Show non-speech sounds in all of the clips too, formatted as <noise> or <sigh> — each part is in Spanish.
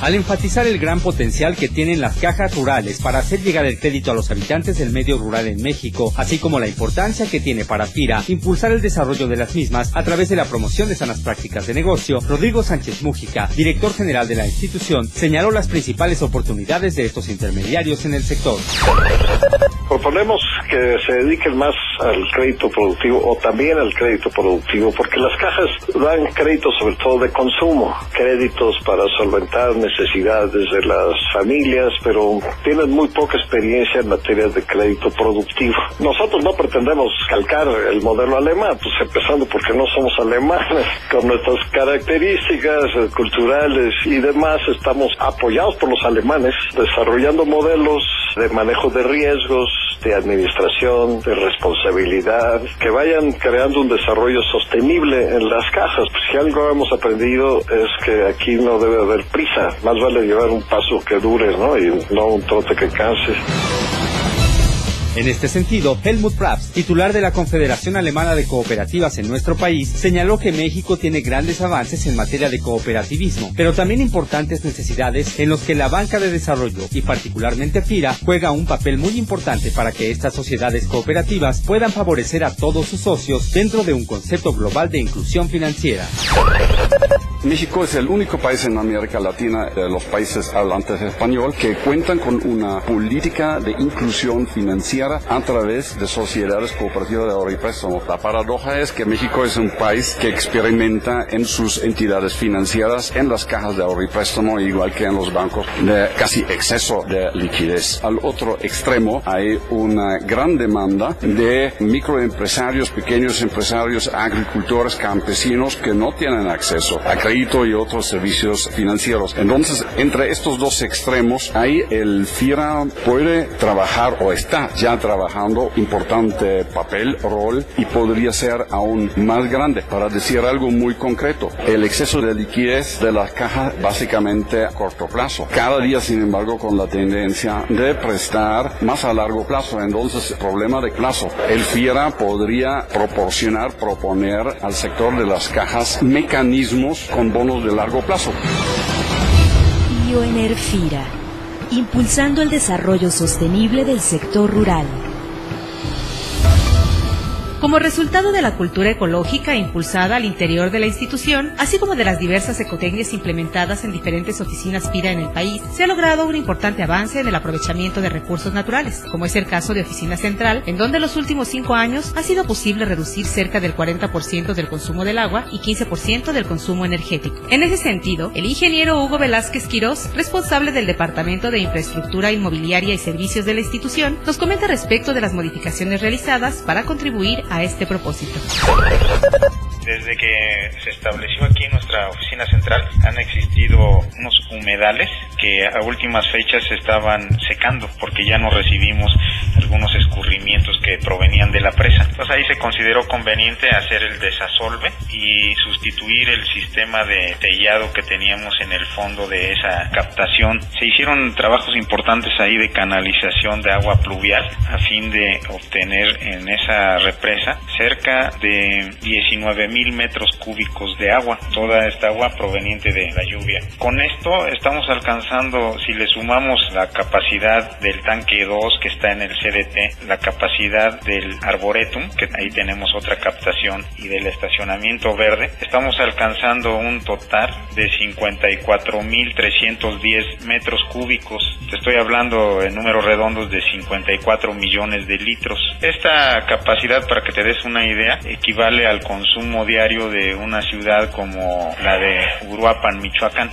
al enfatizar el gran potencial que tienen las cajas rurales para hacer llegar el crédito a los habitantes del medio rural en México, así como la importancia que tiene para FIRA impulsar el desarrollo de las mismas a través de la promoción de sanas prácticas de negocio, Rodrigo Sánchez Mújica, director general de la institución, señaló las principales oportunidades de estos intermediarios en el sector. Proponemos que se dediquen más al crédito productivo o también al crédito productivo, porque las cajas dan créditos sobre todo de consumo, créditos para solventar necesidades de las familias, pero tienen muy poca experiencia en materia de crédito productivo. Nosotros no pretendemos calcar el modelo alemán, pues empezando porque no somos alemanes, <laughs> con nuestras características culturales y demás, estamos apoyados por los alemanes, desarrollando modelos de manejo de riesgos, de administración, de responsabilidad, que vayan creando un desarrollo sostenible en las cajas. Pues si algo hemos aprendido es que aquí no debe haber prisa, más vale llevar un paso que dure, ¿no? Y no un trote que canse. En este sentido, Helmut Praps, titular de la Confederación Alemana de Cooperativas en nuestro país, señaló que México tiene grandes avances en materia de cooperativismo, pero también importantes necesidades en los que la banca de desarrollo y particularmente FIRA juega un papel muy importante para que estas sociedades cooperativas puedan favorecer a todos sus socios dentro de un concepto global de inclusión financiera. México es el único país en América Latina de los países hablantes español que cuentan con una política de inclusión financiera a través de sociedades cooperativas de ahorro y préstamo. La paradoja es que México es un país que experimenta en sus entidades financieras, en las cajas de ahorro y préstamo, igual que en los bancos, de casi exceso de liquidez. Al otro extremo hay una gran demanda de microempresarios, pequeños empresarios, agricultores, campesinos que no tienen acceso a y otros servicios financieros. Entonces, entre estos dos extremos, ahí el FIRA puede trabajar o está ya trabajando importante papel, rol y podría ser aún más grande. Para decir algo muy concreto, el exceso de liquidez de las cajas básicamente a corto plazo. Cada día, sin embargo, con la tendencia de prestar más a largo plazo. Entonces, problema de plazo. El FIRA podría proporcionar, proponer al sector de las cajas mecanismos con bonos de largo plazo. Bioenerfira, impulsando el desarrollo sostenible del sector rural. Como resultado de la cultura ecológica impulsada al interior de la institución, así como de las diversas ecotecnias implementadas en diferentes oficinas PIRA en el país, se ha logrado un importante avance en el aprovechamiento de recursos naturales, como es el caso de Oficina Central, en donde en los últimos cinco años ha sido posible reducir cerca del 40% del consumo del agua y 15% del consumo energético. En ese sentido, el ingeniero Hugo Velázquez Quirós, responsable del Departamento de Infraestructura Inmobiliaria y Servicios de la institución, nos comenta respecto de las modificaciones realizadas para contribuir a este propósito. Desde que se estableció aquí nuestra oficina central han existido unos humedales que a últimas fechas se estaban secando porque ya no recibimos algunos que provenían de la presa. Entonces ahí se consideró conveniente hacer el desasolve y sustituir el sistema de tellado que teníamos en el fondo de esa captación. Se hicieron trabajos importantes ahí de canalización de agua pluvial a fin de obtener en esa represa cerca de 19 mil metros cúbicos de agua, toda esta agua proveniente de la lluvia. Con esto estamos alcanzando, si le sumamos la capacidad del tanque 2 que está en el CDT, la capacidad del arboretum, que ahí tenemos otra captación, y del estacionamiento verde, estamos alcanzando un total de 54.310 metros cúbicos. Te estoy hablando en números redondos de 54 millones de litros. Esta capacidad, para que te des una idea, equivale al consumo diario de una ciudad como la de Uruapan, Michoacán.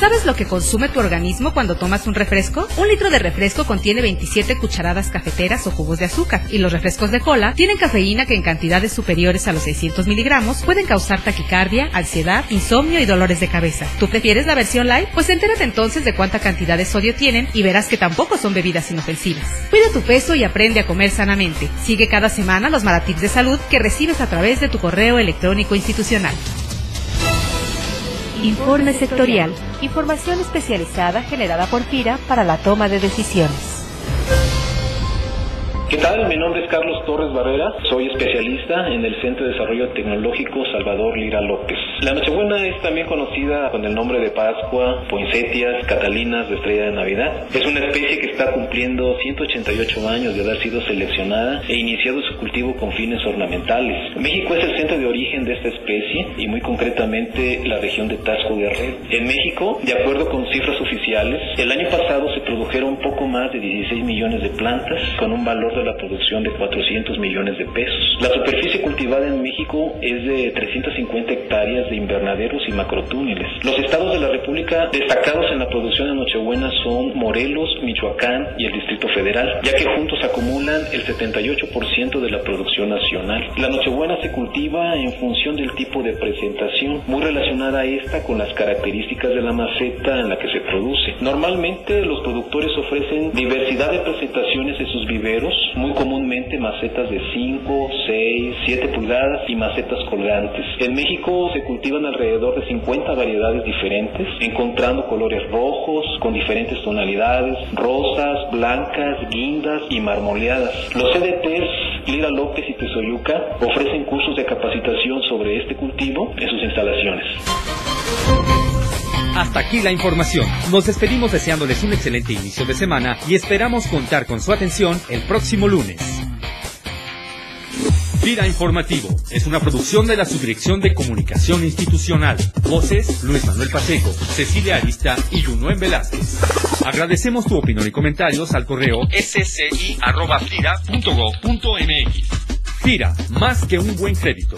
¿Sabes lo que consume tu organismo cuando tomas un refresco? Un litro de refresco contiene 27 cucharadas cafeteras o cubos de azúcar y los refrescos de cola tienen cafeína que en cantidades superiores a los 600 miligramos pueden causar taquicardia, ansiedad, insomnio y dolores de cabeza. ¿Tú prefieres la versión light? Pues entérate entonces de cuánta cantidad de sodio tienen y verás que tampoco son bebidas inofensivas. Cuida tu peso y aprende a comer sanamente. Sigue cada semana los maratips de salud que recibes a través de tu correo electrónico institucional. Informe sectorial. Información especializada generada por FIRA para la toma de decisiones. ¿Qué tal? Mi nombre es Carlos Torres Barrera, soy especialista en el Centro de Desarrollo Tecnológico Salvador Lira López. La Nochebuena es también conocida con el nombre de Pascua, Poinsettias, Catalinas de Estrella de Navidad. Es una especie que está cumpliendo 188 años de haber sido seleccionada e iniciado su cultivo con fines ornamentales. México es el centro de origen de esta especie y muy concretamente la región de Tasco Guerrero. En México, de acuerdo con cifras oficiales, el año pasado se produjeron poco más de 16 millones de plantas con un valor de la producción de 400 millones de pesos. La superficie cultivada en México es de 350 hectáreas de invernaderos y macrotúneles. Los estados de la República destacados en la producción de Nochebuena son Morelos, Michoacán y el Distrito Federal, ya que juntos acumulan el 78% de la producción nacional. La Nochebuena se cultiva en función del tipo de presentación, muy relacionada a esta con las características de la maceta en la que se produce. Normalmente los productores ofrecen diversidad de presentaciones en sus viveros, muy comúnmente macetas de 5, 6, 7 pulgadas y macetas colgantes. En México se cultivan alrededor de 50 variedades diferentes, encontrando colores rojos con diferentes tonalidades, rosas, blancas, guindas y marmoleadas. Los CDTs Lira López y Tesoyuca ofrecen cursos de capacitación sobre este cultivo en sus instalaciones. Hasta aquí la información. Nos despedimos deseándoles un excelente inicio de semana y esperamos contar con su atención el próximo lunes. Vida Informativo es una producción de la Subdirección de Comunicación Institucional. Voces Luis Manuel Pacheco, Cecilia Arista y Junuen Velázquez. Agradecemos tu opinión y comentarios al correo sci.fira.gov.mx. FIRA, más que un buen crédito.